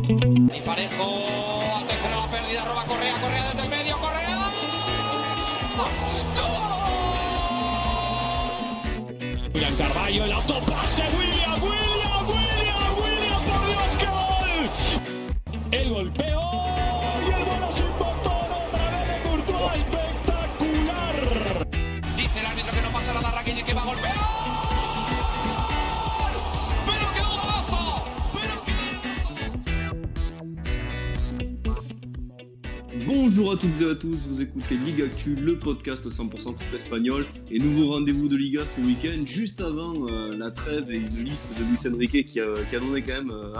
Y Parejo, atención a la pérdida, roba Correa, Correa desde el medio, Correa. ¡Gol! El autopase, Bonjour à toutes et à tous, vous écoutez Ligue Actu, le podcast 100% foot espagnol et nouveau rendez-vous de Liga ce week-end, juste avant euh, la trêve et une liste de Luis Enrique qui a, qui a donné quand même euh,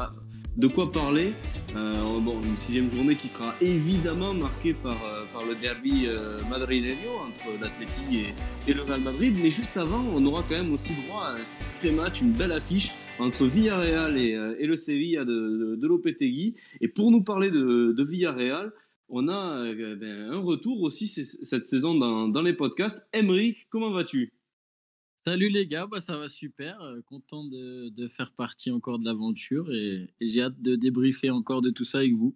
de quoi parler. Euh, bon, une sixième journée qui sera évidemment marquée par, euh, le derby euh, entre l'Atleti et, le Real Madrid, mais juste avant, on aura quand même aussi droit à un sacré match, une belle affiche entre Villarreal et, euh, le Sevilla de, Lopetegui. Et pour nous parler de Villarreal, on a euh, ben, un retour aussi cette saison dans, dans les podcasts. Emeric, comment vas-tu? Salut les gars, bah ça va super. euh, content de, de faire partie encore de l'aventure et, et j'ai hâte de débriefer encore de tout ça avec vous.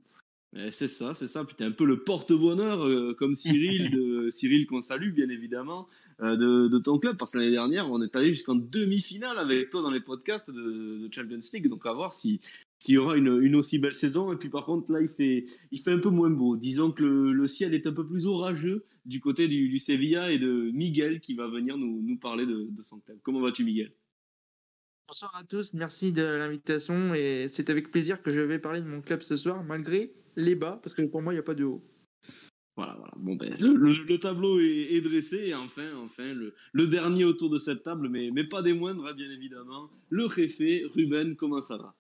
Eh, C'est ça, c'est ça. T'es un peu le porte-bonheur, euh, comme Cyril, de, Cyril qu'on salue bien évidemment, euh, de, de ton club. Parce que l'année dernière, on est allé jusqu'en demi-finale avec toi dans les podcasts de, de Champions League. Donc à voir si s'il y aura une, une aussi belle saison. Et puis par contre, là, il fait, il fait un peu moins beau. Disons que le, le ciel est un peu plus orageux du côté du, du Sevilla et de Miguel qui va venir nous, nous parler de, de son club. Comment vas-tu, Miguel? Bonsoir à tous, merci de l'invitation et c'est avec plaisir que je vais parler de mon club ce soir malgré les bas parce que pour moi il n'y a pas de haut. Voilà, voilà. Bon, ben, le, le- le tableau est, est dressé et enfin, enfin, le, le dernier autour de cette table, mais, mais pas des moindres, hein, bien évidemment, le réfé, Ruben, comment ça va?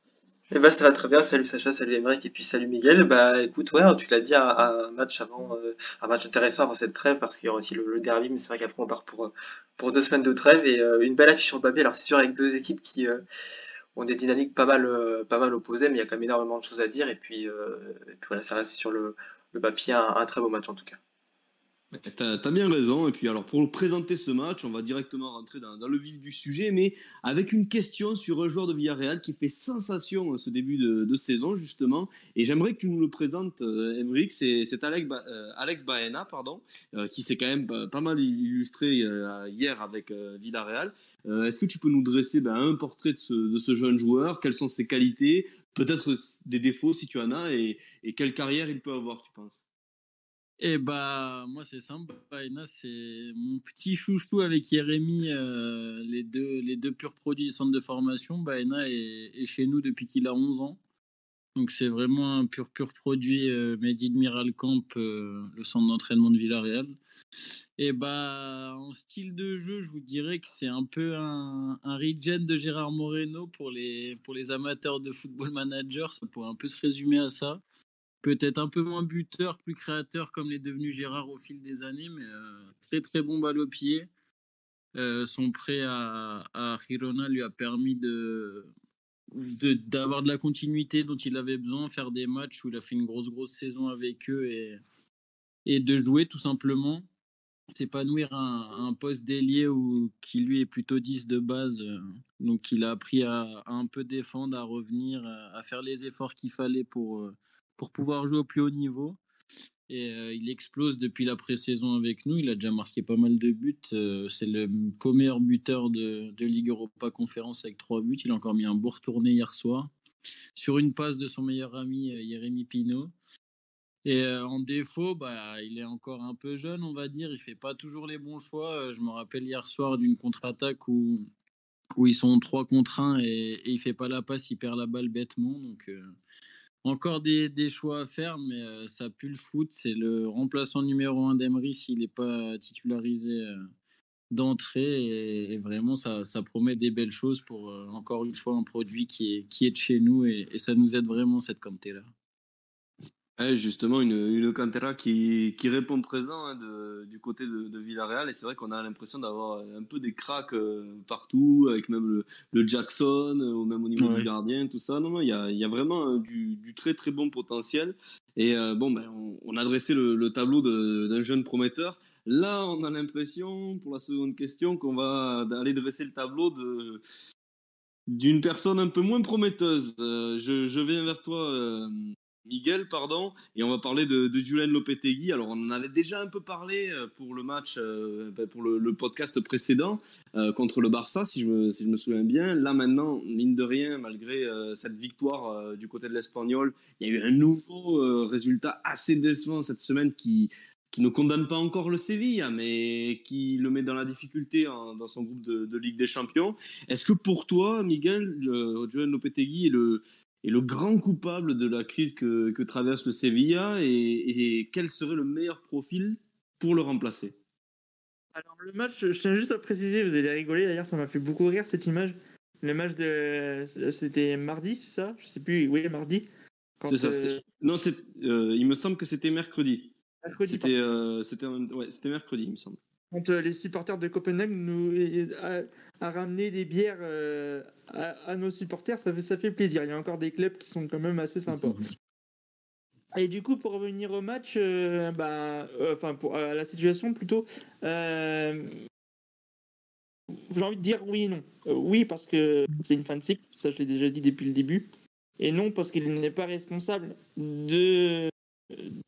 Eh bah, ça va très bien. Salut Sacha, salut Emeric et puis salut Miguel. Bah écoute, ouais, tu l'as dit, un, match avant, euh, un match intéressant avant cette trêve parce qu'il y aura aussi le, derby, mais c'est vrai qu'après on part pour, euh, deux semaines de trêve et euh, une belle affiche sur le papier. Alors c'est sûr avec deux équipes qui ont des dynamiques pas mal, pas mal opposées, mais il y a quand même énormément de choses à dire et puis, et puis voilà, ça reste sur le, papier un très beau match en tout cas. T'as as bien raison. Et puis, alors, pour présenter ce match, on va directement rentrer dans, le vif du sujet, mais avec une question sur un joueur de Villarreal qui fait sensation euh, ce début de, saison, justement. Et j'aimerais que tu nous le présentes, euh, Emeric. C'est euh, Alex Baena, pardon, euh, qui s'est quand même pas, mal illustré euh, hier avec euh, Villarreal. Euh, Est-ce que tu peux nous dresser ben, un portrait de ce, jeune joueur? Quelles sont ses qualités? Peut-être des défauts si tu en as, et quelle carrière il peut avoir, tu penses? Et bah moi c'est simple, Baena c'est mon petit chouchou avec Jérémy, euh, les, deux, les deux purs produits du centre de formation. Baena est, chez nous depuis qu'il a 11 ans. Donc c'est vraiment un pur pur produit euh, Made in Miral Camp, euh, le centre d'entraînement de Villarreal. Et bah en style de jeu, je vous dirais que c'est un peu un, un regen de Gérard Moreno pour les, pour les amateurs de football manager. Ça pourrait un peu se résumer à ça. Peut-être un peu moins buteur, plus créateur comme l'est devenu Gérard au fil des années, mais euh, très très bon balle au pied. Euh, son prêt à, à lui a permis d'avoir de, la continuité dont il avait besoin, faire des matchs où il a fait une grosse grosse saison avec eux et, et de jouer tout simplement, s'épanouir à un, poste d'ailier qui lui est plutôt 10 de base, euh, donc il a appris à, un peu défendre, à revenir, à, à faire les efforts qu'il fallait pour, euh, pour pouvoir jouer au plus haut niveau. Et euh, il explose depuis la pré-saison avec nous. Il a déjà marqué pas mal de buts. Euh, c'est le co-meilleur buteur de, de Ligue Europa Conférence avec trois buts. Il a encore mis un beau retourné hier soir sur une passe de son meilleur ami euh, Jérémy Pinault. Et en défaut, bah, il est encore un peu jeune, on va dire. Il fait pas toujours les bons choix. Je me rappelle hier soir d'une contre-attaque où, où ils sont 3 contre 1 et, et il fait pas la passe, il perd la balle bêtement. Donc, encore des, choix à faire, mais euh, ça pue le foot. C'est le remplaçant numéro 1 d'Emery s'il n'est pas titularisé euh, d'entrée. Et, vraiment, ça, promet des belles choses pour, euh, encore une fois, un produit qui est, de chez nous. Et, ça nous aide vraiment, cette Kanté-là. Ouais, justement, une, une Cantera qui, qui répond présent hein, de- du côté de, de Villarreal. Et c'est vrai qu'on a l'impression d'avoir un peu des cracks euh, partout, avec même le, le Jackson, euh, ou même au niveau Ouais. du gardien, tout ça. Non, non, il y a, y a vraiment euh, du, du très très bon potentiel. Et bon, ben, on, on a dressé le, le tableau d'un jeune prometteur. Là, on a l'impression, pour la seconde question, qu'on va aller dresser le tableau de d'une personne un peu moins prometteuse. je, je, viens vers toi, Miguel, pardon, et on va parler de, de Julen Lopetegui. Alors, on en avait déjà un peu parlé euh, pour le match, euh, ben, pour le, podcast précédent euh, contre le Barça, si je, me, souviens bien. Là, maintenant, mine de rien, malgré cette victoire du côté de l'Espagnol, il y a eu un nouveau résultat assez décevant cette semaine qui, qui ne condamne pas encore le Séville, mais qui le met dans la difficulté dans son groupe de, Ligue des Champions. Est-ce que pour toi, Miguel, Julen Lopetegui est le, est le grand coupable de la crise que, que traverse le Sevilla et, quel serait le meilleur profil pour le remplacer? Alors le match, je tiens juste à préciser, vous allez rigoler d'ailleurs, ça m'a fait beaucoup rire cette image. Le match de, c'était mardi, c'est ça? Je sais plus, oui mardi. C'est ça. Euh, non, c'est, euh, il me semble que c'était mercredi. Mercredi. C'était, euh, c'était, ouais, c'était mercredi, il me semble quand les supporters de Copenhague nous a, ramené des bières à, nos supporters, ça fait, ça fait plaisir. Il y a encore des clubs qui sont quand même assez sympas. Et du coup, pour revenir au match, bah, enfin pour à la situation plutôt, j'ai envie de dire oui et non. oui parce que c'est une cycle, ça je l'ai déjà dit depuis le début, et non parce qu'il n'est pas responsable de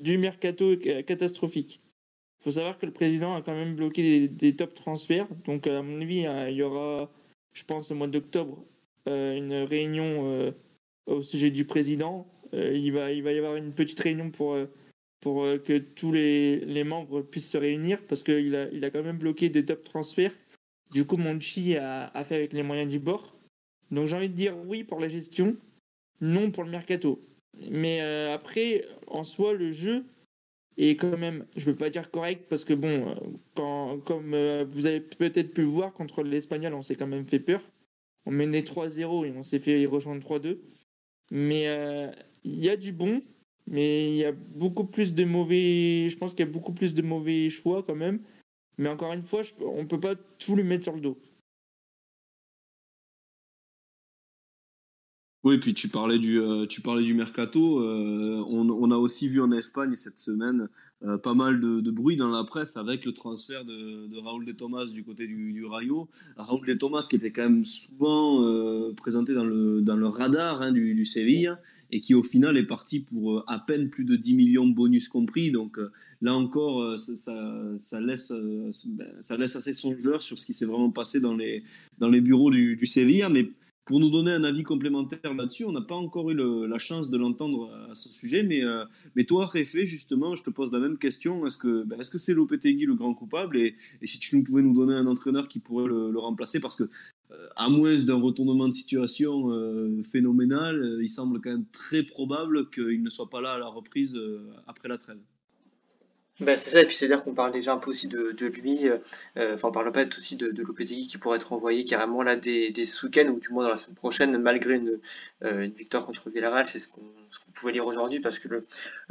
du mercato catastrophique faut savoir que le président a quand même bloqué des, top transferts. Donc, à mon avis, hein, il y aura, je pense, au mois d'octobre, euh, une réunion euh, au sujet du président. Euh, il, va, y avoir une petite réunion pour, que tous les, membres puissent se réunir parce qu'il a, il a quand même bloqué des top transferts. Du coup, Monchi a, a fait avec les moyens du bord. Donc, j'ai envie de dire oui pour la gestion, non pour le mercato. Mais après, en soi, le jeu, et quand même, je ne peux pas dire correct parce que bon, euh, comme euh, vous avez peut-être pu voir contre l'Espagnol, on s'est quand même fait peur. On menait 3-0 et on s'est fait rejoindre 3-2. Mais euh, il y a du bon, mais il y a beaucoup plus de mauvais. Je pense qu'il y a beaucoup plus de mauvais choix quand même. Mais encore une fois, on ne peut pas tout lui mettre sur le dos. Oui, puis tu parlais du, euh, tu parlais du mercato. Euh, on, a aussi vu en Espagne cette semaine euh, pas mal de, bruit dans la presse avec le transfert de, de Raúl de Thomas du côté du, Rayo. Raúl de Thomas qui était quand même souvent présenté dans le, dans le radar hein, du, du, Sevilla et qui au final est parti pour à peine plus de 10 millions de bonus compris. Donc là encore, ça, laisse, ben, ça laisse assez songeur sur ce qui s'est vraiment passé dans les, dans les bureaux du, du Sevilla. Mais pour nous donner un avis complémentaire là-dessus. On n'a pas encore eu la chance de l'entendre à ce sujet, mais, euh, mais toi, Réfé, justement, je te pose la même question. Est-ce que ben, est-ce que c'est Lopetegui le grand coupable et, si tu pouvais nous donner un entraîneur qui pourrait le, remplacer? Parce que, euh, à moins d'un retournement de situation euh, phénoménal, il semble quand même très probable qu'il ne soit pas là à la reprise après la trêve. Bah, c'est ça, et puis c'est-à-dire qu'on parle déjà un peu aussi de, de lui, euh, euh, enfin on parle pas aussi de, de qui pourrait être envoyé carrément là des, des week ou du moins dans la semaine prochaine, malgré une, euh, victoire contre Villarreal, c'est ce qu'on pouvait lire aujourd'hui parce que le,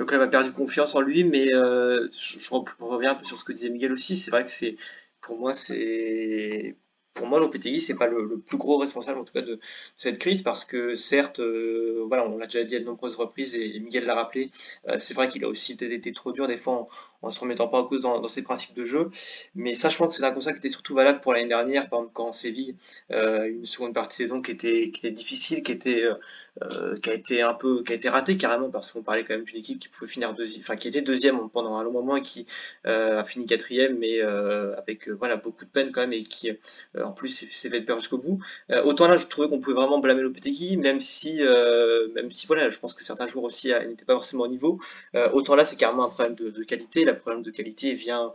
club a perdu confiance en lui, mais je, reviens un peu sur ce que disait Miguel aussi, c'est vrai que c'est pour moi c'est pour moi, c'est pas le, plus gros responsable, en tout cas, de, cette crise, parce que certes, voilà, on l'a déjà dit à de nombreuses reprises, et, Miguel l'a rappelé, c'est vrai qu'il a aussi été trop dur des fois en, se remettant pas en cause dans, ses principes de jeu, mais pense que c'est un constat qui était surtout valable pour l'année dernière, par exemple, quand Séville, euh, une seconde partie de saison qui était, difficile, qui était, euh, qui a été un peu, qui a été ratée carrément, parce qu'on parlait quand même d'une équipe qui pouvait finir deuxième, enfin, qui était deuxième pendant un long moment et qui a fini quatrième, mais avec, voilà, beaucoup de peine quand même, et qui, en plus c'est fait peur jusqu'au bout. Euh, autant là, je trouvais qu'on pouvait vraiment blâmer Lopetegui, même si, euh, même si voilà, je pense que certains joueurs aussi euh, n'étaient pas forcément au niveau. autant là, c'est carrément un problème de, qualité. Le problème de qualité vient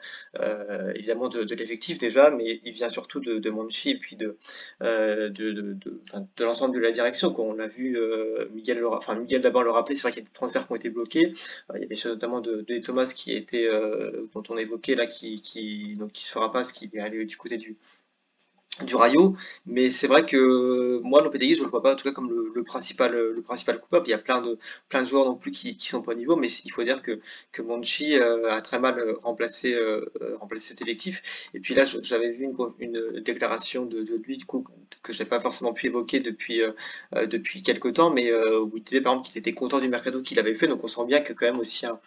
évidemment de, l'effectif déjà, mais il vient surtout de, de Monchi et puis de, de, de, l'ensemble de la direction. On l'a vu, Miguel, enfin Miguel d'abord le rappelait, c'est vrai qu'il y a des transferts qui ont été bloqués. il y avait ceux notamment de, Thomas qui était, dont on évoquait là, qui, qui, qui se fera pas, ce qui est allé du côté du du Rayo, mais c'est vrai que moi Lopetegui je le vois pas en tout cas comme le, principal le principal coupable. Il y a plein de plein de joueurs non plus qui, qui sont pas au niveau, mais il faut dire que que Monchi euh, a très mal remplacé euh, remplacé cet électif. Et puis là j'avais vu une, une déclaration de, de, lui du coup que j'ai pas forcément pu évoquer depuis euh, depuis quelques temps, mais où il disait par exemple qu'il était content du mercado qu'il avait fait. Donc on sent bien que quand même aussi un,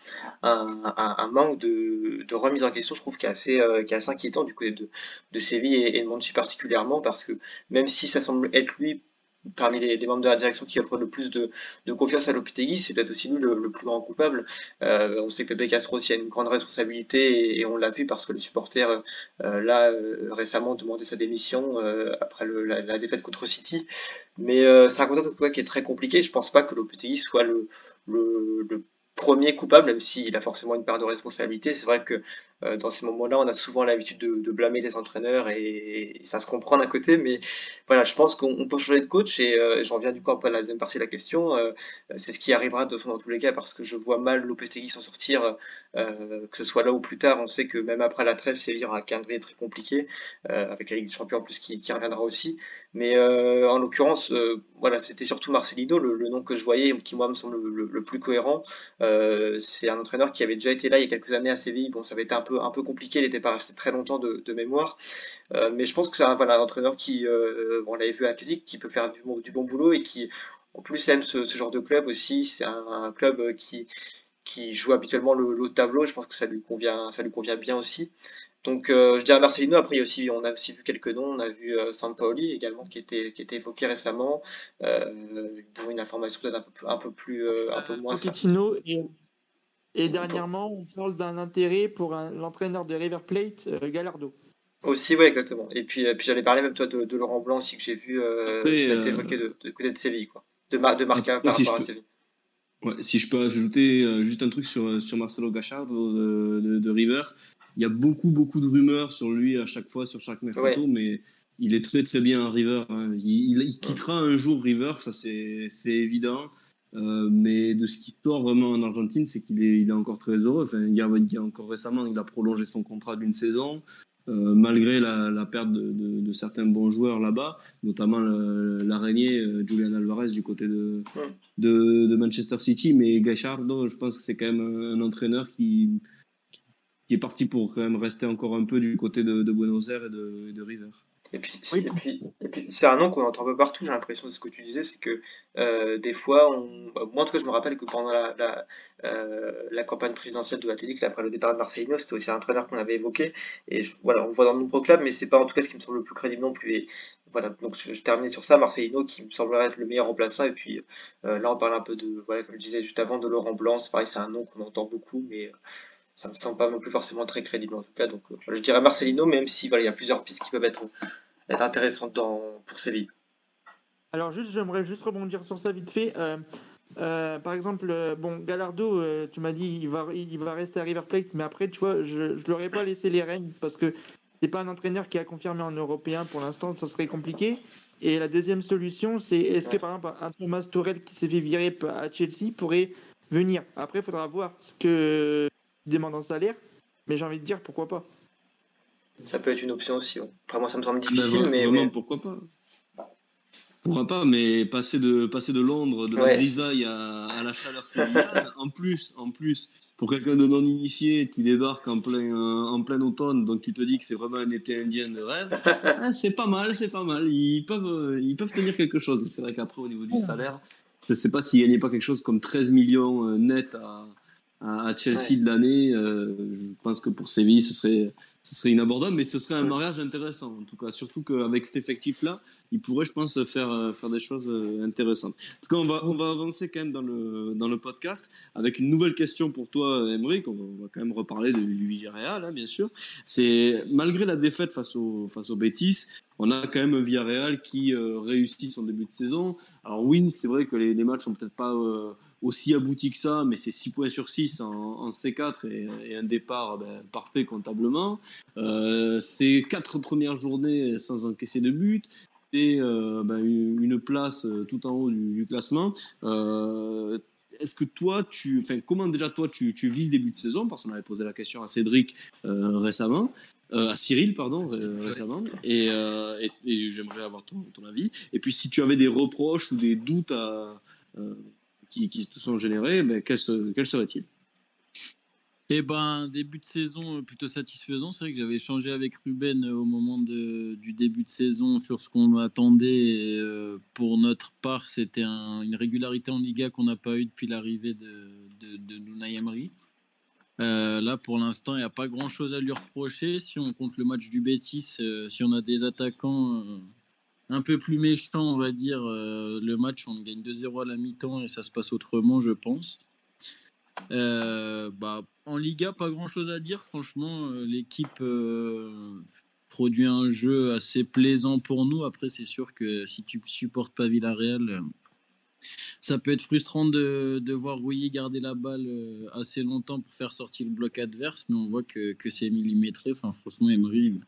un, manque de, de, remise en question, je trouve, qui est assez assez inquiétant du côté de de Séville et, et de Monchi particulièrement parce que même si ça semble être lui parmi les, membres de la direction qui offre le plus de, confiance à Lopetegui, c'est peut-être aussi lui le, plus grand coupable. on sait que Pepe Castro aussi a une grande responsabilité et, on l'a vu parce que les supporters là récemment ont demandé sa démission après la, défaite contre City. Mais c'est un contexte qui est très compliqué. Je pense pas que Lopetegui soit le, le, le premier coupable, même s'il a forcément une part de responsabilité. C'est vrai que euh, dans ces moments-là, on a souvent l'habitude de, blâmer les entraîneurs et, ça se comprend d'un côté, mais voilà, je pense qu'on peut changer de coach et euh, j'en viens du coup après à la deuxième partie de la question. Euh, c'est ce qui arrivera de dans tous les cas parce que je vois mal Lopetegui s'en sortir, que ce soit là ou plus tard. On sait que même après la trêve, Séville aura un calendrier très compliqué avec la Ligue des Champions en plus qui, reviendra aussi. Mais en l'occurrence, voilà, c'était surtout Marcelino, le, nom que je voyais, qui moi me semble le, le plus cohérent. C'est un entraîneur qui avait déjà été là il y a quelques années à Séville. Bon, ça avait été un peu un peu compliqué, il n'était pas resté très longtemps de, mémoire. Euh, mais je pense que c'est un, voilà, un entraîneur qui, euh, on l'avait vu à Physique, qui peut faire du, bon boulot et qui en plus aime ce, genre de club aussi. C'est un, club qui, joue habituellement le, haut tableau. Je pense que ça lui convient, ça lui convient bien aussi. Donc euh, je dirais Marcelino. Après, aussi, on a aussi vu quelques noms. On a vu euh, Sampaoli également qui était, qui était évoqué récemment pour une information peut-être un peu, un peu plus, un peu moins. Pochettino et et dernièrement, on parle d'un intérêt pour l'entraîneur de River Plate, euh, Gallardo. Aussi, oui, exactement. Et puis, euh, puis j'allais parler même toi de, Laurent Blanc aussi que j'ai vu, euh, ça a été évoqué de, côté de Séville, quoi. De, de Marca par rapport à Séville. Ouais, si je peux ajouter juste un truc sur, sur Marcelo Gachardo de, River, il y a beaucoup, beaucoup de rumeurs sur lui à chaque fois, sur chaque mercato, mais il est très, très bien à River. Hein. Il, il, quittera un jour River, ça c'est évident. Euh, mais de ce qui sort vraiment en Argentine, c'est qu'il est, il est encore très heureux. Enfin, il, y a, encore récemment, il a prolongé son contrat d'une saison, euh, malgré la, la perte de, de, de, certains bons joueurs là-bas, notamment l'araignée euh, Julian Alvarez du côté de, de, de, Manchester City. Mais Gachardo, je pense que c'est quand même un, entraîneur qui, qui est parti pour quand même rester encore un peu du côté de, Buenos Aires et de, de River. Et puis, et puis, et puis c'est un nom qu'on entend un peu partout, j'ai l'impression de ce que tu disais, c'est que euh, des fois, on... Bah, moi en tout cas, je me rappelle que pendant la, la, euh, la campagne présidentielle de l'Atlético, après le départ de Marcelino, c'était aussi un entraîneur qu'on avait évoqué. Et voilà, on le voit dans de nombreux clubs, mais c'est pas en tout cas ce qui me semble le plus crédible non plus. Et voilà, donc je, je terminais sur ça, Marcelino qui me semblerait être le meilleur remplaçant. Et puis euh, là, on parle un peu de, voilà, comme je disais juste avant, de Laurent Blanc. C'est pareil, c'est un nom qu'on entend beaucoup, mais euh, ça me semble pas non plus forcément très crédible en tout cas. Donc euh, je dirais Marcelino, même si il y a plusieurs pistes qui peuvent être être intéressante dans, pour Séville. Alors juste, j'aimerais juste rebondir sur ça vite fait. Euh, euh, par exemple, bon, Gallardo, tu m'as dit il va, rester à River Plate, mais après, tu vois, je ne leur ai pas laissé les rênes parce que c'est pas un entraîneur qui a confirmé en européen pour l'instant, ça serait compliqué. Et la deuxième solution, c'est est-ce que par exemple un Thomas Torel qui s'est fait virer à Chelsea pourrait venir? Après, il faudra voir ce que demande en salaire, mais j'ai envie de dire pourquoi pas. Ça peut être une option aussi. Après, moi, ça me semble difficile, mais. Vraiment, pourquoi pas pourquoi pas, mais passer de, passer de Londres, de la grisaille à, la chaleur sévillane, en plus, en plus, pour quelqu'un de non initié, tu débarques en plein, en plein automne, donc tu te dis que c'est vraiment un été indien de rêve, ah, c'est pas mal, c'est pas mal. Ils peuvent, ils peuvent tenir quelque chose. C'est vrai qu'après, au niveau du salaire, je ne sais pas s'il n'y a pas quelque chose comme 13 millions euh, net à, à Chelsea de l'année. Euh, je pense que pour Séville, ce serait, ce serait inabordable, mais ce serait un mariage intéressant en tout cas. Surtout qu'avec cet effectif-là, il pourrait, je pense, faire, euh, faire des choses euh, intéressantes. En tout cas, on va, on va avancer quand même dans le, dans le podcast avec une nouvelle question pour toi, Emery. On va quand même reparler du Villarreal, hein, bien sûr. C'est malgré la défaite face au, face au Betis, on a quand même un Villarreal qui réussit son début de saison. Alors oui, c'est vrai que les, les matchs sont peut-être pas aussi abouti que ça, mais c'est 6 points sur 6 en, C4 et, un départ ben, parfait comptablement. Euh, c'est 4 premières journées sans encaisser de but. C'est euh, ben, une place euh, tout en haut du, classement. Euh, est-ce que toi, tu, enfin, comment déjà toi tu, tu vises début de saison? Parce qu'on avait posé la question à Cédric récemment. à Cyril, pardon, récemment, et, et, j'aimerais avoir ton, ton, avis. Et puis, si tu avais des reproches ou des doutes à, qui, qui se sont générés, mais quel, serait-il eh ben, début de saison euh, plutôt satisfaisant. C'est vrai que j'avais échangé avec Ruben euh, au moment du début de saison sur ce qu'on attendait. Euh, pour notre part, c'était une régularité en Liga qu'on n'a pas eu depuis l'arrivée de, de, là, pour l'instant, il n'y a pas grand-chose à lui reprocher. Si on compte le match du Betis, si on a des attaquants un peu plus méchant, on va dire, le match, on gagne 2-0 à la mi-temps et ça se passe autrement, je pense. Bah, en Liga, pas grand-chose à dire. Franchement, l'équipe produit un jeu assez plaisant pour nous. Après, c'est sûr que si tu supportes pas Villarreal, euh, ça peut être frustrant de, voir Rouilly garder la balle euh, assez longtemps pour faire sortir le bloc adverse, mais on voit que, c'est millimétré. Franchement, Emery,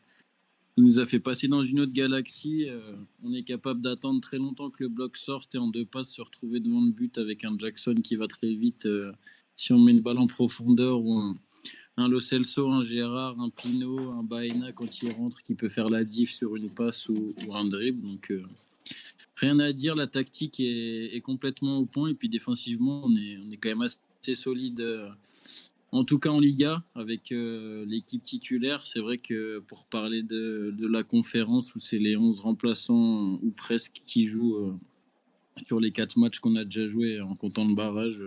il nous a fait passer dans une autre galaxie. Euh, on est capable d'attendre très longtemps que le bloc sorte et en deux passes se retrouver devant le but avec un Jackson qui va très vite. Si on met une balle en profondeur ou un, un un Gérard, un Pino, un Baena quand il rentre qui peut faire la diff sur une passe ou, un dribble. Donc euh, rien à dire, la tactique est, complètement au point et puis défensivement on est, quand même assez solide. Euh, en tout cas en Liga avec euh, l'équipe titulaire, c'est vrai que pour parler de, la conférence où c'est les 11 remplaçants ou presque qui jouent sur les 4 matchs qu'on a déjà joués en comptant le barrage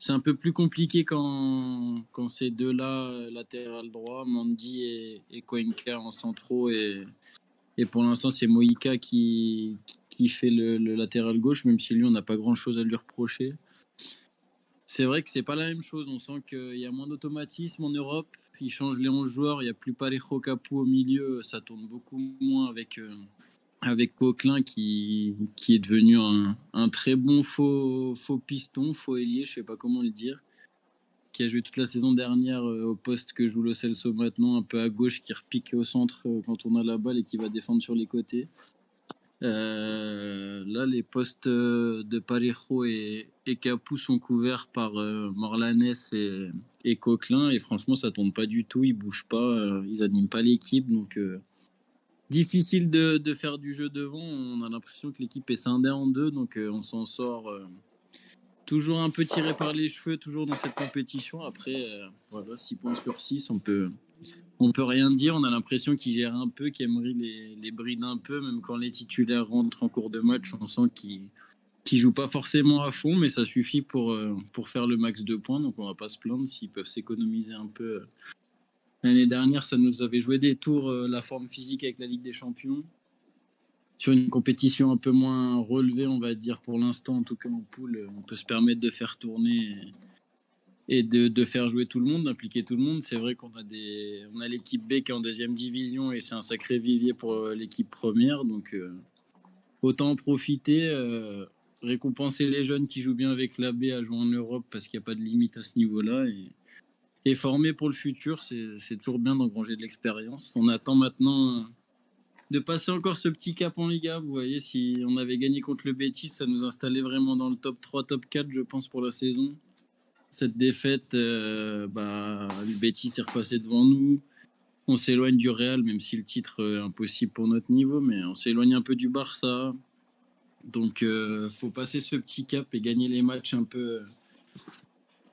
c'est un peu plus compliqué quand, quand ces deux-là, latéral droit, Mandy et, et en centraux. Et, et pour l'instant, c'est Moïka qui, qui fait le, latéral gauche, même si lui, on n'a pas grand-chose à lui reprocher. C'est vrai que c'est pas la même chose. On sent qu'il y a moins d'automatisme en Europe. Ils changent les 11 joueurs. Il n'y a plus Parejo Capu au milieu. Ça tourne beaucoup moins avec, euh, avec Coquelin qui, qui est devenu un, un, très bon faux, faux piston, faux ailier, je sais pas comment le dire, qui a joué toute la saison dernière euh, au poste que joue le Celso maintenant, un peu à gauche, qui repique au centre euh, quand on a la balle et qui va défendre sur les côtés. Euh, là, les postes de Parejo et, et Capou sont couverts par Morlanes et, et, Coquelin, et franchement, ça tourne pas du tout, ils bougent pas, ils animent pas l'équipe, donc difficile de, faire du jeu devant. On a l'impression que l'équipe est scindée en deux, donc euh, on s'en sort euh, toujours un peu tiré par les cheveux, toujours dans cette compétition. Après, euh, voilà, 6 points sur 6, on peut, on peut rien dire. On a l'impression qu'il gère un peu, aimerait les, les bride un peu, même quand les titulaires rentrent en cours de match, on sent qu'ils qui jouent pas forcément à fond, mais ça suffit pour, pour faire le max de points. Donc on va pas se plaindre s'ils peuvent s'économiser un peu L'année dernière, ça nous avait joué des tours, euh, la forme physique avec la Ligue des Champions. Sur une compétition un peu moins relevée, on va dire pour l'instant, en tout cas en poule, euh, on peut se permettre de faire tourner et, de, faire jouer tout le monde, d'impliquer tout le monde. C'est vrai qu'on a, a l'équipe B qui est en deuxième division et c'est un sacré vivier pour euh, l'équipe première. Donc autant en profiter, récompenser les jeunes qui jouent bien avec la B à jouer en Europe parce qu'il n'y a pas de limite à ce niveau-là. Et former pour le futur, c'est toujours bien d'engranger de l'expérience. On attend maintenant de passer encore ce petit cap en Liga. Vous voyez, si on avait gagné contre le Betis, ça nous installait vraiment dans le top 3, top 4, je pense, pour la saison. Cette défaite, euh, bah, le Betis est repassé devant nous. On s'éloigne du Real, même si le titre est impossible pour notre niveau, mais on s'éloigne un peu du Barça. Donc, euh, faut passer ce petit cap et gagner les matchs un peu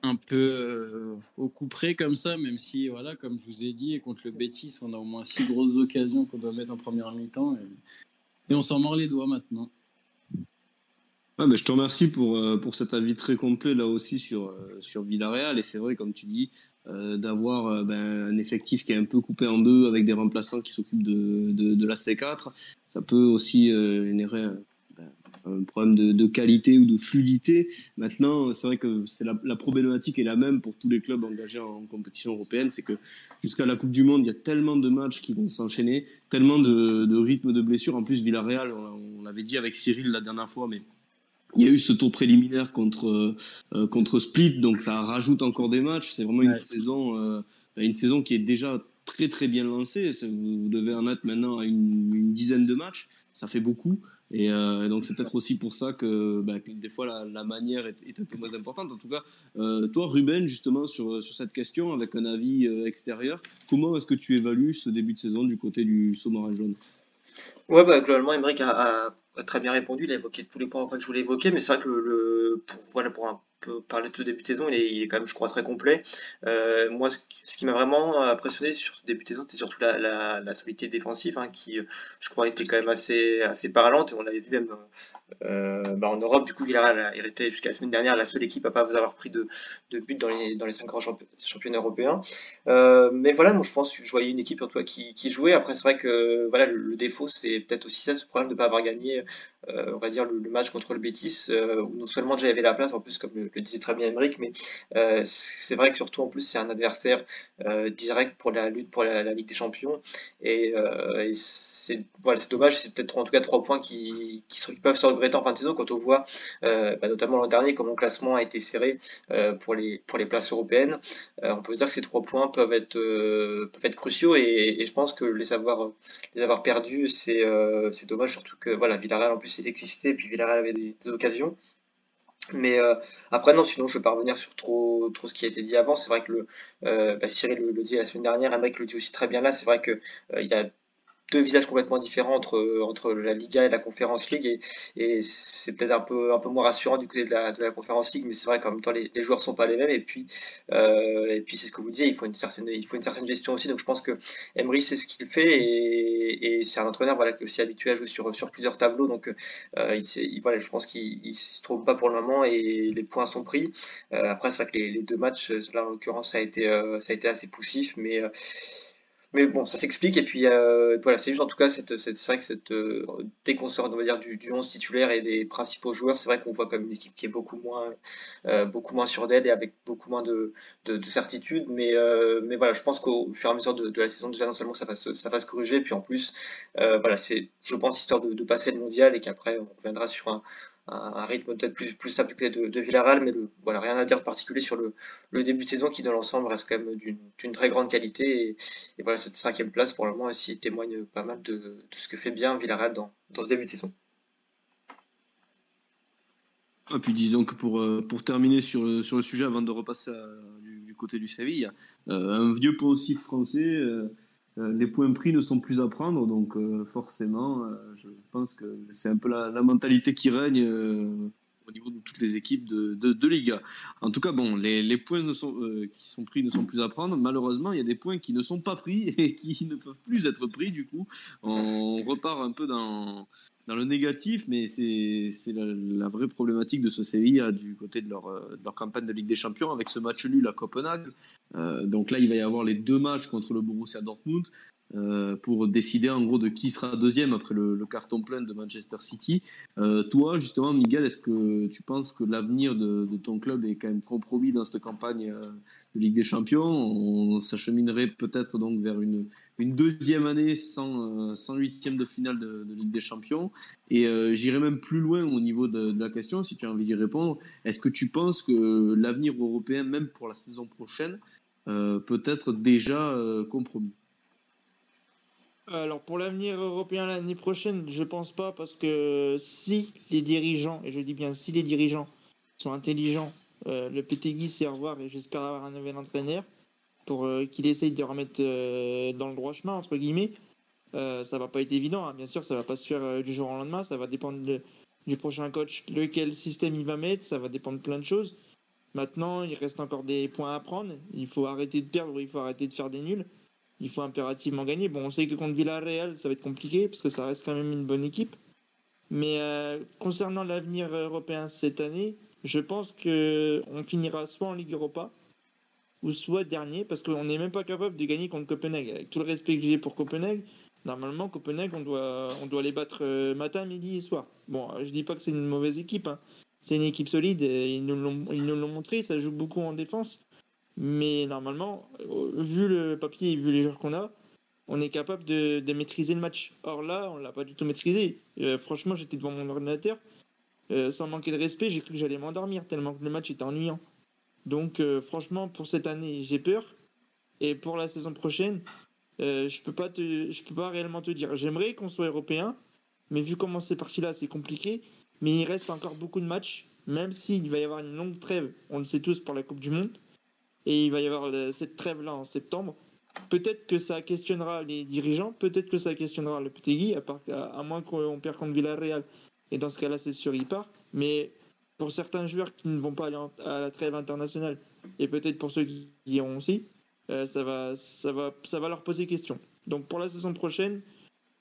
un peu euh, au coup près comme ça, même si, voilà, comme je vous ai dit, contre le Betis, on a au moins six grosses occasions qu'on doit mettre en première mi-temps et, on s'en mord les doigts maintenant. Ah, mais je te remercie pour, euh, pour cet avis très complet là aussi sur, euh, sur Villarreal. Et c'est vrai, comme tu dis, d'avoir ben, un effectif qui est un peu coupé en deux avec des remplaçants qui s'occupent de, de la C4, ça peut aussi générer un problème de, qualité ou de fluidité. Maintenant, c'est vrai que c'est la, problématique est la même pour tous les clubs engagés en compétition européenne, c'est que jusqu'à la Coupe du Monde, il y a tellement de matchs qui vont s'enchaîner, tellement de, de rythmes de blessures. En plus, Villarreal, on, l'avait dit avec Cyril la dernière fois, mais il y a eu ce tour préliminaire contre, euh, contre Split, donc ça rajoute encore des matchs. C'est vraiment une, saison, euh, une saison qui est déjà très très bien lancée. Vous devez en être maintenant à une, une dizaine de matchs, ça fait beaucoup. Euh, et donc c'est peut-être aussi pour ça que, bah, des fois la, manière est, un peu moins importante. En tout cas, euh, toi Ruben, justement sur, sur cette question, avec un avis euh, extérieur, comment est-ce que tu évalues ce début de saison du côté du Saumorin jaune? Ouais, bah, globalement, Emmerich a, a, très bien répondu. Il a évoqué tous les points que je voulais évoquer, mais c'est vrai que le, pour, voilà, pour un peut parler de ce début de saison, il est, quand même, je crois, très complet. Euh, moi, ce, qui m'a vraiment impressionné sur ce début de saison, c'est surtout la, solidité défensive, hein, qui, je crois, était quand même assez, assez parlante. On l'avait vu même euh, bah, en Europe. Du coup, Villarreal a hérité jusqu'à la semaine dernière la seule équipe à pas avoir pris de, de but dans les, dans cinq grands championnats européens. Euh, mais voilà, moi, je pense que je voyais une équipe en tout qui, jouait. Après, c'est vrai que voilà, le, défaut, c'est peut-être aussi ça, ce problème de ne pas avoir gagné, euh, on va dire, le, match contre le Betis, où non seulement déjà la place, en plus, comme le, disait très bien Emmerich, mais c'est vrai que surtout, en plus, c'est un adversaire direct pour la lutte pour la, Ligue des Champions. Et, et c'est dommage, c'est peut-être en tout cas trois points qui, qui, qui peuvent se regretter en fin de saison quand on voit, bah, notamment l'an dernier, comment le classement a été serré pour, les, pour les places européennes. on peut se dire que ces trois points peuvent être, peuvent être cruciaux et, et, je pense que les avoir, les avoir perdus, c'est dommage, surtout que voilà, Villarreal en plus il existait, et puis Villarreal avait des, occasions. Mais euh, après, non, sinon, je vais pas revenir sur trop, trop ce qui a été dit avant. C'est vrai que le, euh, bah, Cyril le, dit la semaine dernière, Emmerich le dit aussi très bien là. C'est vrai qu'il euh, il y a deux visages complètement différents entre, entre la Liga et la Conférence League et, et c'est peut-être un peu, un peu moins rassurant du côté de la, de la Conférence League mais c'est vrai qu'en même temps les, les joueurs sont pas les mêmes et puis, euh, et puis c'est ce que vous disiez il faut une certaine, il faut une certaine gestion aussi. Donc je pense que Emery c'est ce qu'il fait et, et c'est un entraîneur voilà, qui est aussi habitué à jouer sur, sur plusieurs tableaux. Donc euh, il, il, voilà, je pense qu'il se trompe pas pour le moment et les points sont pris. Euh, après c'est vrai que les, les, deux matchs là en l'occurrence ça a été, euh, ça a été assez poussif mais euh, mais bon, ça s'explique. Et puis euh, voilà, c'est juste en tout cas, c'est vrai que cette, euh, dès qu'on sort on va dire, du, du 11 titulaire et des principaux joueurs, c'est vrai qu'on voit comme une équipe qui est beaucoup moins, euh, beaucoup moins sûre d'elle et avec beaucoup moins de, de, de certitude. Mais, euh, mais voilà, je pense qu'au fur et à mesure de, de, la saison, déjà non seulement ça va se, ça va se corriger, puis en plus, euh, voilà, c'est, je pense, histoire de, de passer le mondial et qu'après on reviendra sur un, un, rythme peut-être plus, plus simple que de, de Villarreal, mais le, voilà, rien à dire de particulier sur le, début de saison qui, dans l'ensemble, reste quand même d'une très grande qualité. Et, voilà, cette cinquième place, pour le moment, aussi témoigne pas mal de, ce que fait bien Villarreal dans, dans ce début de saison. Et ah, puis disons que pour, euh, pour terminer sur, sur le sujet, avant de repasser à, du, côté du Séville, euh, un vieux poncif français. Euh, euh, les points pris ne sont plus à prendre, donc euh, forcément, euh, je pense que c'est un peu la mentalité qui règne au niveau de toutes les équipes de, de, Liga. En tout cas, bon, les, points euh, qui sont pris ne sont plus à prendre. Malheureusement, il y a des points qui ne sont pas pris et qui ne peuvent plus être pris. Du coup, on repart un peu dans, dans le négatif, mais c'est la, la, vraie problématique de ce Sevilla du côté de leur, de leur, campagne de Ligue des Champions avec ce match nul à Copenhague. Euh, donc là, il va y avoir les deux matchs contre le Borussia Dortmund. Euh, pour décider en gros de qui sera deuxième après le, carton plein de Manchester City. Euh, toi, justement, Miguel, est-ce que tu penses que l'avenir de, ton club est quand même compromis dans cette campagne euh, de Ligue des Champions? On s'acheminerait peut-être donc vers une, deuxième année sans, huitième de finale de, Ligue des Champions. Et j'irai même plus loin au niveau de, la question, si tu as envie d'y répondre. Est-ce que tu penses que l'avenir européen, même pour la saison prochaine, peut être déjà compromis? Alors pour l'avenir européen l'année prochaine, je pense pas parce que si les dirigeants, et je dis bien si les dirigeants sont intelligents, euh, le PTGui sait revoir et j'espère avoir un nouvel entraîneur pour euh, qu'il essaye de remettre euh, dans le droit chemin entre guillemets. Ça va pas être évident, hein. bien sûr, ça va pas se faire du jour au lendemain, ça va dépendre du prochain coach, lequel système il va mettre, ça va dépendre de plein de choses. Maintenant, il reste encore des points à prendre. Il faut arrêter de perdre, il faut arrêter de faire des nuls il faut impérativement gagner. Bon, on sait que contre Villarreal, ça va être compliqué parce que ça reste quand même une bonne équipe. Mais euh, concernant l'avenir européen cette année, je pense que on finira soit en Ligue Europa ou soit dernier parce qu'on n'est même pas capable de gagner contre Copenhague. Avec tout le respect que j'ai pour Copenhague, normalement Copenhague, on doit on doit les battre euh, matin, midi et soir. Bon, je dis pas que c'est une mauvaise équipe. Hein. C'est une équipe solide. Ils nous l'ont montré. Ça joue beaucoup en défense. Mais normalement, euh, vu le papier et vu les joueurs qu'on a, on est capable de, maîtriser le match. Or là, on l'a pas du tout maîtrisé. Euh, franchement, j'étais devant mon ordinateur, euh, sans manquer de respect, j'ai cru que j'allais m'endormir tellement que le match était ennuyant. Donc franchement, pour cette année, j'ai peur. Et pour la saison prochaine, je peux pas te, je peux pas réellement te dire. J'aimerais qu'on soit européen, mais vu comment c'est parti là, c'est compliqué. Mais il reste encore beaucoup de matchs, même s'il va y avoir une longue trêve. On le sait tous pour la Coupe du Monde et il va y avoir cette trêve-là en septembre. Peut-être que ça questionnera les dirigeants, peut-être que ça questionnera le PTGui, à, part, à, moins qu'on perde contre Villarreal. Et dans ce cas-là, c'est sûr, il part. Mais pour certains joueurs qui ne vont pas aller à la trêve internationale, et peut-être pour ceux qui iront aussi, euh, ça, va, ça, va, ça va leur poser question. Donc pour la saison prochaine,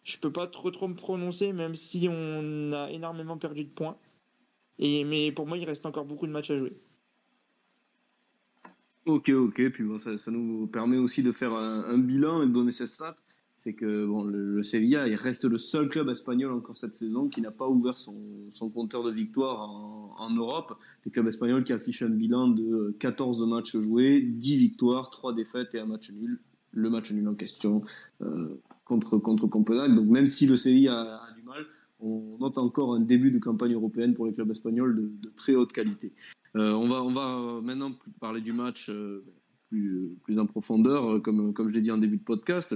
je peux pas trop trop me prononcer, même si on a énormément perdu de points. Et, mais pour moi, il reste encore beaucoup de matchs à jouer. Ok, ok. Puis bon, ça, nous permet aussi de faire un, bilan et de donner cette stat c'est que bon, le, le, Sevilla il reste le seul club espagnol encore cette saison qui n'a pas ouvert son, compteur de victoire en, Europe. Le club espagnol qui affiche un bilan de 14 matchs joués, 10 victoires, 3 défaites et un match nul. Le match nul en question euh, contre, contre Copenhague. Donc même si le Sevilla a, du mal, on note encore un début de campagne européenne pour les clubs espagnols de très haute qualité. Euh, on, va, on va maintenant parler du match. Euh, plus, en profondeur, euh, comme, comme je l'ai dit en début de podcast.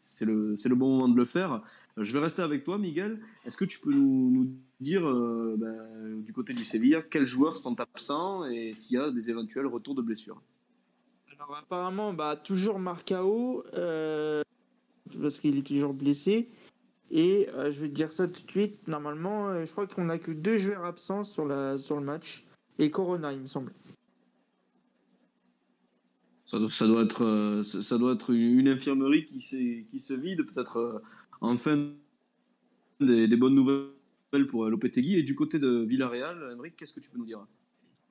C'est le, le bon moment de le faire. Je vais rester avec toi, Miguel. Est-ce que tu peux nous, dire, euh, ben, du côté du Sevilla, quels joueurs sont absents et s'il y a des éventuels retours de blessures? Apparemment, bah, toujours Marcao, euh, parce qu'il est toujours blessé. Et euh, je vais te dire ça tout de suite. Normalement, euh, je crois qu'on n'a que deux joueurs absents sur, la, sur le match. Et Corona, il me semble. Ça doit, ça doit, être, euh, ça doit être une infirmerie qui, qui se vide, peut-être euh, enfin des, des, bonnes nouvelles pour Lopetegui. Et du côté de Villarreal, Emmerich, qu'est-ce que tu peux nous dire?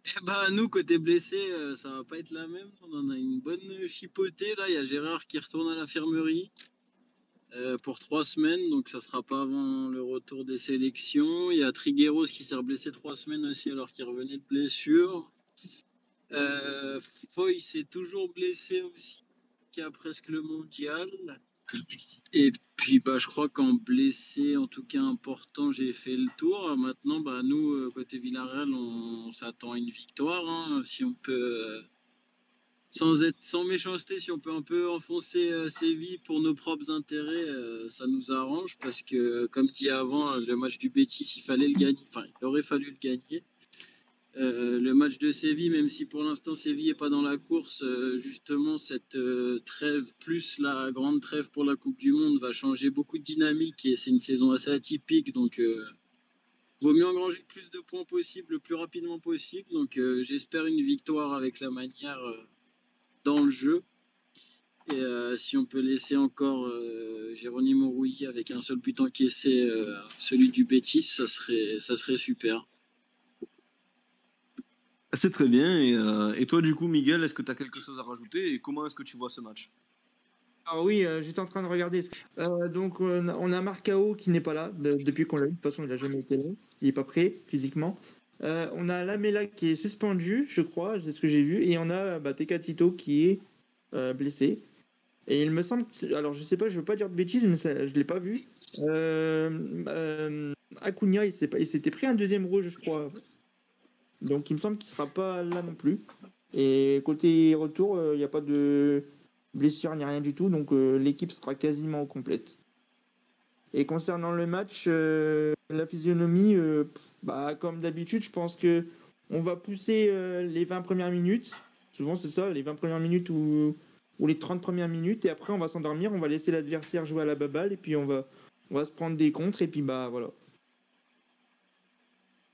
Eh ben, nous, côté blessé, euh, ça va pas être la même. On en a une bonne chipotée. Là, il y a Gérard qui retourne à l'infirmerie euh, pour trois semaines, donc ça sera pas avant le retour des sélections. Il y a Trigueros qui s'est blessé trois semaines aussi alors qu'il revenait de blessure. Euh, Foy s'est toujours blessé aussi, qui a presque le mondial. Et puis, bah, je crois qu'en blessé, en tout cas important, j'ai fait le tour. Maintenant, bah, nous, euh, côté Villarreal, on, on s'attend à une victoire. Hein, si on peut, euh, sans être sans méchanceté, si on peut un peu enfoncer euh, Séville pour nos propres intérêts, euh, ça nous arrange parce que, comme dit avant, le match du Betis, il fallait le gagner. Enfin, il aurait fallu le gagner. Euh, le match de Séville, même si pour l'instant Séville n'est pas dans la course, justement cette trêve plus la grande trêve pour la Coupe du Monde va changer beaucoup de dynamique et c'est une saison assez atypique, donc vaut mieux engranger le plus de points possible le plus rapidement possible. Donc j'espère une victoire avec la manière dans le jeu. Et si on peut laisser encore Jérôme Rouilly avec un seul but encaissé, celui du Bétis, ça serait, ça serait super. C'est très bien. Et, euh, et, toi, du coup, Miguel, est-ce que tu as quelque chose à rajouter et comment est-ce que tu vois ce match? Alors oui, euh, j'étais en train de regarder. Euh, donc, on a Marcao qui n'est pas là de, depuis qu'on l'a eu. De toute façon, il n'a jamais été là. Il n'est pas prêt physiquement. On a Lamela qui est suspendu, je crois, c'est ce que j'ai vu. Et on a bah, Tecatito qui est blessé. Et il me semble, alors je sais pas, je veux pas dire de bêtises, mais ça, je l'ai pas vu. Acuna, il s'était pris un deuxième rouge, je crois, donc il me semble qu'il sera pas là non plus. Et côté retour, il euh, n'y a pas de blessure ni rien du tout, donc euh, l'équipe sera quasiment complète. Et concernant le match, euh, la physionomie, euh, bah, comme d'habitude, je pense que on va pousser euh, les 20 premières minutes. Souvent c'est ça, les 20 premières minutes ou, les 30 premières minutes, et après on va s'endormir, on va laisser l'adversaire jouer à la baballe, et puis on va, on va se prendre des contres, et puis bah voilà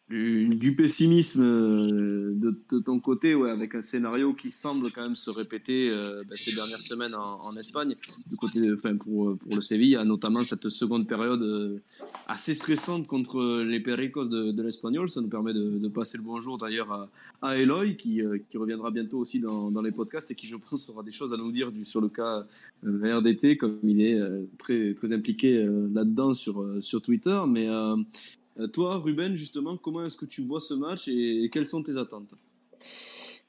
du, pessimisme euh, de, ton côté, ouais, avec un scénario qui semble quand même se répéter euh, bah, ces dernières semaines en, Espagne, du côté, enfin pour, pour le Séville, notamment cette seconde période euh, assez stressante contre les Pericos de, l'Espagnol. Ça nous permet de, passer le bonjour d'ailleurs à, à Eloy, qui, euh, qui reviendra bientôt aussi dans, les podcasts et qui, je pense, aura des choses à nous dire sur le cas euh, RDT, comme il est très, très impliqué là-dedans sur, sur Twitter. Mais euh, toi, Ruben, justement, comment est-ce que tu vois ce match et, quelles sont tes attentes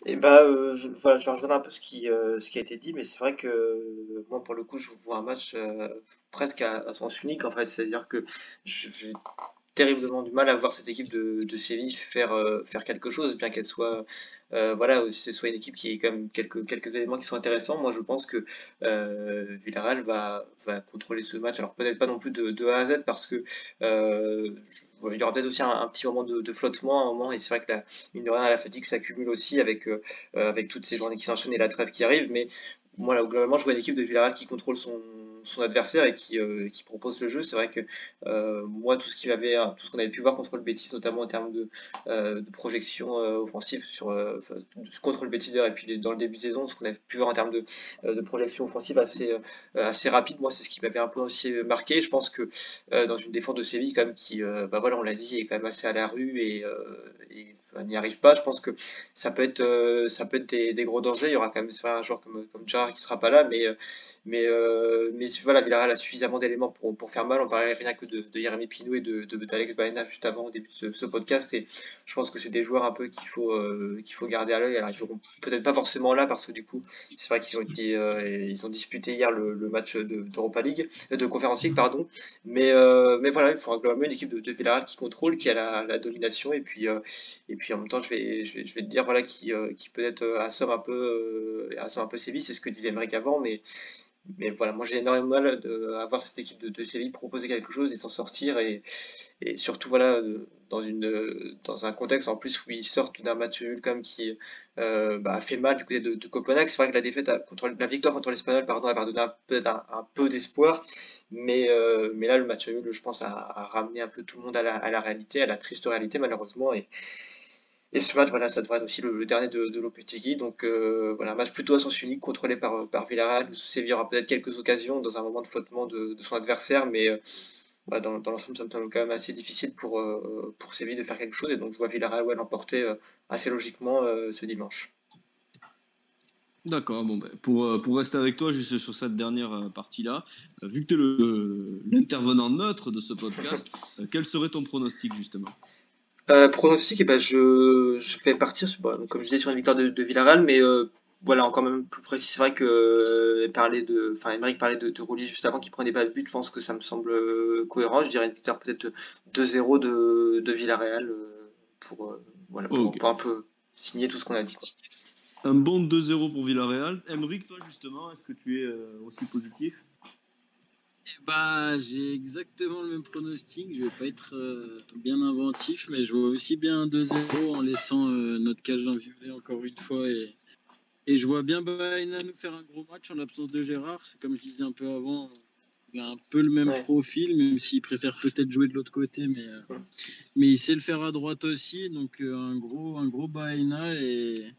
et bah, euh, je, voilà, je un peu ce qui, euh, ce qui a été dit, mais c'est vrai que euh, moi, pour le coup, je vois un match euh, presque à, à, sens unique, en fait. C'est-à-dire que j'ai terriblement du mal à voir cette équipe de, de Séville faire, faire quelque chose, bien qu'elle soit euh, voilà, ce soit une équipe qui ait quand même quelques, quelques éléments qui sont intéressants. Moi, je pense que euh, Villarreal va, va contrôler ce match. Alors peut-être pas non plus de, A à Z parce que euh, il y aura peut-être aussi un, petit moment de, de, flottement à un moment. Et c'est vrai que la, mine de la fatigue s'accumule aussi avec, euh, avec toutes ces journées qui s'enchaînent et la trêve qui arrive. Mais moi, là, globalement, je vois une équipe de Villarreal qui contrôle son, son adversaire et qui, qui propose le jeu. C'est vrai que moi, tout ce avait, tout ce qu'on avait pu voir contre le Betis, notamment en termes de, de projection offensive sur contre le Betis et puis dans le début de saison, ce qu'on avait pu voir en termes de, projection offensive assez assez rapide, moi, c'est ce qui m'avait un peu aussi marqué. Je pense que dans une défense de Séville, quand même, qui, bah voilà, on l'a dit, est quand même assez à la rue et, n'y arrive pas. Je pense que ça peut être, ça peut être des, gros dangers. Il y aura quand même un joueur comme, comme Jar qui sera pas là, mais, mais, mais voilà, Villarreal a suffisamment d'éléments pour, pour faire mal. On parlait rien que de, de Jérémy Pinot et de, d'Alex Baena juste avant au début de ce, podcast. Et je pense que c'est des joueurs un peu qu'il faut, qu'il faut garder à l'œil. Alors, ils joueront peut-être pas forcément là parce que du coup, c'est vrai qu'ils ont ils ont disputé hier le, match d'Europa League, de Conference League, pardon. Mais, mais voilà, il faudra globalement une équipe de, de Villarreal qui contrôle, qui a la, domination et puis, et puis en même temps, je vais, je vais, te dire voilà, qui, euh, qui peut-être euh, assomme un peu, euh, assomme un peu Séville, c'est ce que disait Emmerich avant, mais, mais voilà, moi j'ai énormément mal d'avoir cette équipe de, de, Séville proposer quelque chose et s'en sortir, et, surtout voilà, dans, un contexte en plus où ils sortent d'un match nul comme qui euh, bah, a fait mal du côté de, de Copenhague. C'est vrai que la défaite contre la victoire contre l'Espagnol, pardon, a donné un, un, peu d'espoir. Mais, euh, mais là, le match nul, je pense, a, ramené un peu tout le monde à la, à réalité, à la triste réalité, malheureusement. Et ce match, voilà, ça devrait être aussi le, dernier de, de. Donc euh, voilà, un match plutôt à sens unique, contrôlé par, par Villarreal, où Séville aura peut-être quelques occasions dans un moment de flottement de, son adversaire, mais euh, voilà, dans, l'ensemble, ça me semble quand même assez difficile pour, euh, pour Séville de faire quelque chose. Et donc je vois Villarreal ouais, l'emporter euh, assez logiquement euh, ce dimanche. D'accord, bon, ben, pour, pour rester avec toi juste sur cette dernière partie-là, vu que tu es l'intervenant neutre de ce podcast, quel serait ton pronostic justement? Euh, pronostic, eh ben je, je vais partir, sur, bon, comme je disais, sur une victoire de, de Villarreal, mais euh, voilà, encore même plus précis. C'est vrai que euh, parler de, enfin, parlait de, de juste avant qu'il prenait pas de but. Je pense que ça me semble euh, cohérent. Je dirais une victoire peut-être 2-0 de, de Villarreal pour, voilà, pour, pour un peu signer tout ce qu'on a dit. Quoi. Un bon 2-0 pour Villarreal. Emeric, toi justement, est-ce que tu es aussi positif? Eh bah, j'ai exactement le même pronostic. Je vais pas être euh, bien inventif, mais je vois aussi bien un 2-0 en laissant euh, notre cage violet encore une fois. Et, et je vois bien Baena nous faire un gros match en l'absence de Gérard. C'est comme je disais un peu avant, il a un peu le même Ouais. profil, même s'il préfère peut-être jouer de l'autre côté, mais, euh, Ouais. mais il sait le faire à droite aussi. Donc un gros, un gros Baena et.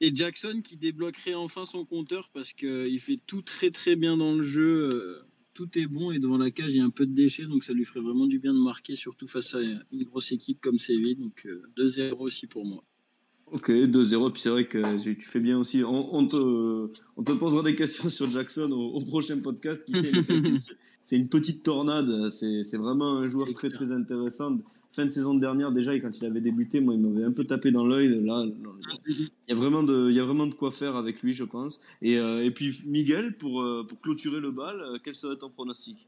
Et Jackson qui débloquerait enfin son compteur parce qu'il fait tout très très bien dans le jeu. Euh, tout est bon et devant la cage il y a un peu de déchets donc ça lui ferait vraiment du bien de marquer surtout face à une grosse équipe comme Séville donc euh, 2-0 aussi pour moi. Ok, 2-0, puis c'est vrai que tu fais bien aussi. On, on te, on te posera des questions sur Jackson au, au prochain podcast. C'est- une petite tornade, c'est vraiment un joueur très clair. très intéressant. Fin de saison dernière, déjà, et quand il avait débuté, moi, il m'avait un peu tapé dans l'œil. Là, il y a vraiment de, il y a vraiment de quoi faire avec lui, je pense. Et, euh, et puis, Miguel, pour, euh, pour clôturer le bal, euh, quel serait ton pronostic?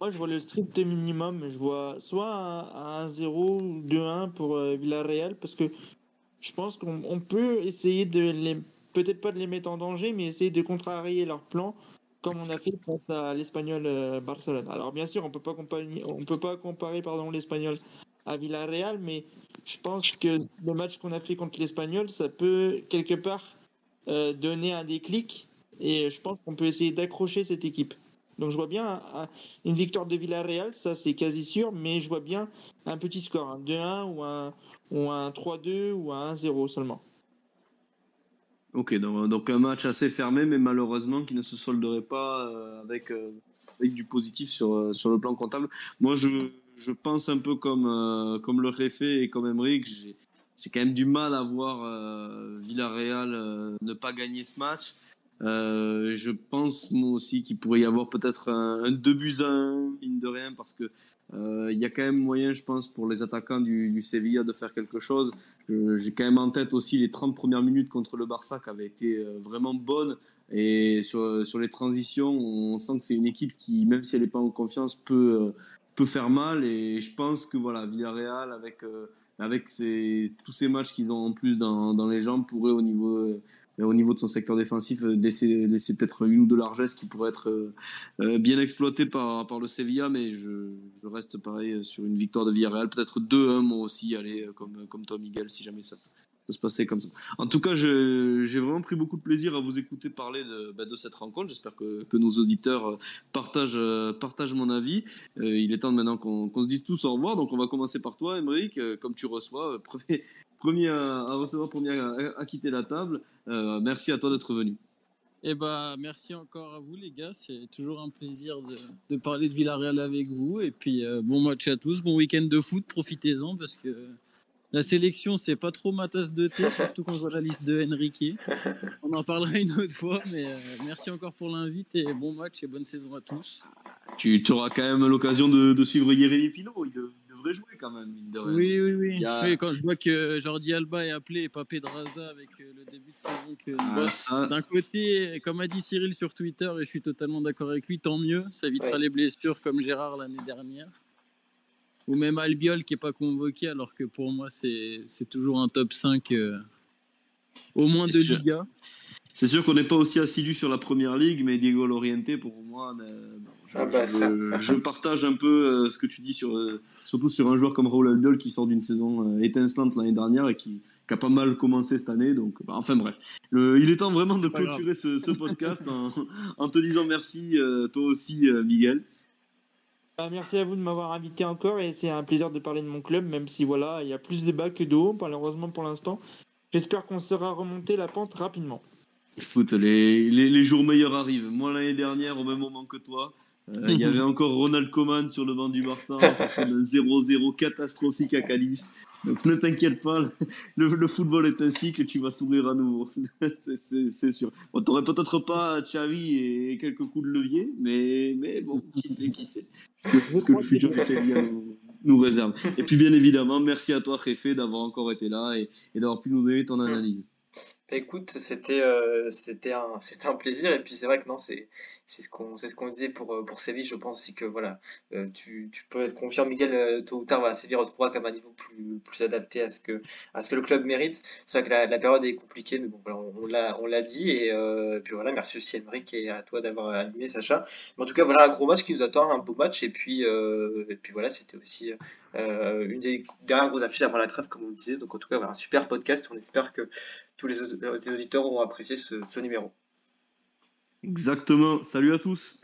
Moi, je vois le strict minimum. Je vois soit un, un 1-0 ou 2-1 pour Villarreal parce que je pense qu'on on peut essayer de les, peut-être pas de les mettre en danger, mais essayer de contrarier leur plan comme on a fait face à l'Espagnol euh, Barcelone. Alors bien sûr, on peut pas comparer, on peut pas comparer pardon l'Espagnol à Villarreal, mais je pense que le match qu'on a fait contre l'Espagnol, ça peut quelque part euh, donner un déclic et je pense qu'on peut essayer d'accrocher cette équipe. Donc je vois bien un- une victoire de Villarreal, ça c'est quasi sûr, mais je vois bien un petit score, un 2-1 ou un, ou un 3-2 ou un 1-0 seulement. Ok, donc, un match assez fermé, mais malheureusement qui ne se solderait pas euh, avec, euh, avec du positif sur, euh, sur le plan comptable. Moi, je, je pense un peu comme, comme le Réfé et comme Emmerich. J'ai quand même du mal à voir Villarreal ne pas gagner ce match. Je pense moi aussi qu'il pourrait y avoir peut-être un, un 2 buts à 1, mine de rien, parce que il y a quand même moyen, je pense, pour les attaquants du, du Sevilla de faire quelque chose. J'ai quand même en tête aussi les 30 premières minutes contre le Barça qui avaient été euh, vraiment bonnes. Et sur, les transitions, on sent que c'est une équipe qui, même si elle n'est pas en confiance, peut, euh, peut faire mal. Et je pense que voilà, Villarreal, avec, euh, avec tous ces matchs qu'ils ont en plus dans, dans les jambes, pourrait au niveau, euh, au niveau de son secteur défensif euh, laisser, laisser peut-être une ou deux largesses qui pourraient être euh, euh, bien exploitées par, par le Sevilla. Mais je, reste pareil sur une victoire de Villarreal. Peut-être 2-1 moi aussi, allez, euh, comme, comme toi Miguel, si jamais ça, se passer comme ça. En tout cas, j'ai vraiment pris beaucoup de plaisir à vous écouter parler de, bah, cette rencontre. J'espère que, que, nos auditeurs euh, partagent, euh, partagent mon avis. Euh, il est temps maintenant qu'on se dise tous au revoir. Donc, on va commencer par toi, Émeric. comme tu reçois, premier à, recevoir, premier à, à, quitter la table. merci à toi d'être venu. Eh ben, merci encore à vous les gars, c'est toujours un plaisir de, de, parler de Villarreal avec vous. Et puis bon match à tous, bon week-end de foot, profitez-en parce que la sélection, c'est pas trop ma tasse de thé, surtout quand je vois la liste de Enrique. On en parlera une autre fois, mais euh, merci encore pour l'invite et bon match et bonne saison à tous. Tu, auras quand même l'occasion de, suivre Jérémy Pinot, il, devrait jouer quand même. oui, oui, oui. Quand je vois que Jordi Alba est appelé et pas Pedraza avec euh, le début de saison que ah, d'un côté, comme a dit Cyril sur Twitter, et je suis totalement d'accord avec lui, tant mieux, ça évitera les blessures comme Gérard l'année dernière ou même Albiol qui n'est pas convoqué, alors que pour moi, c'est toujours un top 5 euh, au moins de Liga. C'est sûr qu'on n'est pas aussi assidu sur la première ligue, mais Diego Loriente, pour moi, euh, ah bah, je, partage un peu euh, ce que tu dis, sur, surtout sur un joueur comme Raoul Albiol qui sort d'une saison étincelante l'année dernière et qui, a pas mal commencé cette année. Donc, bah, enfin bref, il est temps vraiment de clôturer ce, podcast en, en, te disant merci, toi aussi, Miguel. Bah, merci à vous de m'avoir invité encore et c'est un plaisir de parler de mon club, même si voilà, il y a plus de bas que de haut, malheureusement pour l'instant. J'espère qu'on sera remonté la pente rapidement. Écoute, les, les, jours meilleurs arrivent. Moi, l'année dernière, au même moment que toi, euh, il y avait encore Ronald Koeman sur le banc du Barça. On fait un 0-0 catastrophique à Calice. Donc ne t'inquiète pas, le, football est ainsi que tu vas sourire à nouveau. c'est sûr. Bon, T'aurais peut-être pas Xavi et quelques coups de levier, mais, mais bon, qui sait, qui sait. Ce que, le futur du nous, nous, réserve. Et puis bien évidemment, merci à toi, Réfé, d'avoir encore été là et, et d'avoir pu nous donner ton analyse. Bah, écoute, c'était euh, c'était un plaisir et puis c'est vrai que non c'est ce qu'on disait pour euh, pour Séville. Je pense aussi que voilà euh, tu, peux être confiant Miguel tôt ou tard voilà, Séville retrouvera comme un niveau plus adapté à ce que à ce que le club mérite. C'est vrai que la, période est compliquée mais bon voilà, on, l'a on l'a dit et puis voilà merci aussi Emeric et à toi d'avoir animé Sacha. Mais en tout cas voilà un gros match qui nous attend un beau match et puis voilà c'était aussi une des dernières grosses affiches avant la trêve comme on disait. Donc en tout cas voilà un super podcast. On espère que tous les, auditeurs auront apprécié ce numéro. Exactement. Salut à tous.